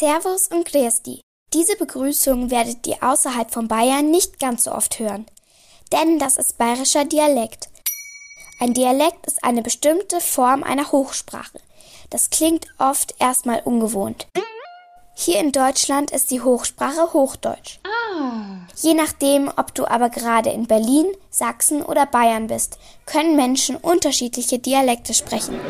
Servus und Grüß Diese Begrüßung werdet ihr außerhalb von Bayern nicht ganz so oft hören. Denn das ist bayerischer Dialekt. Ein Dialekt ist eine bestimmte Form einer Hochsprache. Das klingt oft erstmal ungewohnt. Hier in Deutschland ist die Hochsprache Hochdeutsch. Je nachdem, ob du aber gerade in Berlin, Sachsen oder Bayern bist, können Menschen unterschiedliche Dialekte sprechen.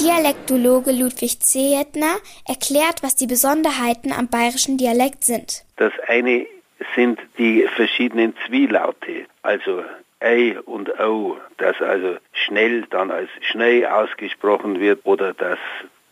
Dialektologe Ludwig Zehetner erklärt, was die Besonderheiten am bayerischen Dialekt sind. Das eine sind die verschiedenen Zwielaute, also Ei und O, das also schnell dann als schnell ausgesprochen wird oder das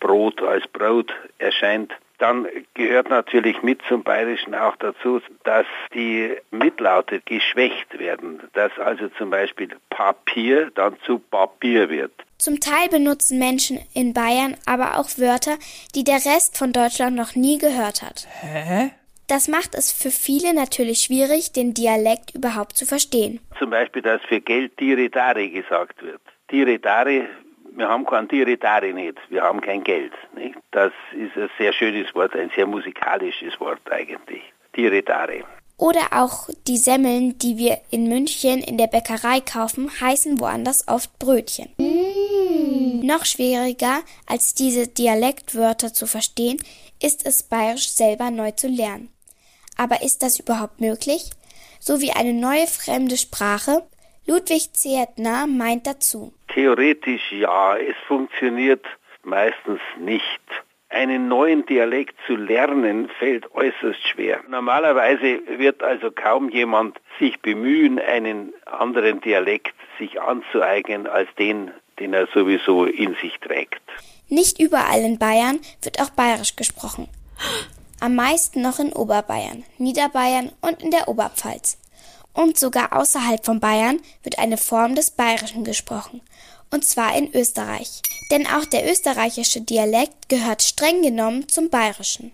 Brot als Brot erscheint. Dann gehört natürlich mit zum Bayerischen auch dazu, dass die Mitlaute geschwächt werden, dass also zum Beispiel Papier dann zu Papier wird. Zum Teil benutzen Menschen in Bayern aber auch Wörter, die der Rest von Deutschland noch nie gehört hat. Hä? Das macht es für viele natürlich schwierig, den Dialekt überhaupt zu verstehen. Zum Beispiel, dass für Geld Diretare gesagt wird. Diretare wir haben kein Diretare nicht, wir haben kein Geld. Nicht? Das ist ein sehr schönes Wort, ein sehr musikalisches Wort eigentlich. Diretare. Oder auch die Semmeln, die wir in München in der Bäckerei kaufen, heißen woanders oft Brötchen. Noch schwieriger als diese Dialektwörter zu verstehen, ist es bayerisch selber neu zu lernen. Aber ist das überhaupt möglich? So wie eine neue fremde Sprache? Ludwig Zertner meint dazu. Theoretisch ja, es funktioniert meistens nicht. Einen neuen Dialekt zu lernen fällt äußerst schwer. Normalerweise wird also kaum jemand sich bemühen, einen anderen Dialekt sich anzueignen als den, den er sowieso in sich trägt. Nicht überall in Bayern wird auch bayerisch gesprochen. Am meisten noch in Oberbayern, Niederbayern und in der Oberpfalz. Und sogar außerhalb von Bayern wird eine Form des Bayerischen gesprochen, und zwar in Österreich. Denn auch der österreichische Dialekt gehört streng genommen zum Bayerischen.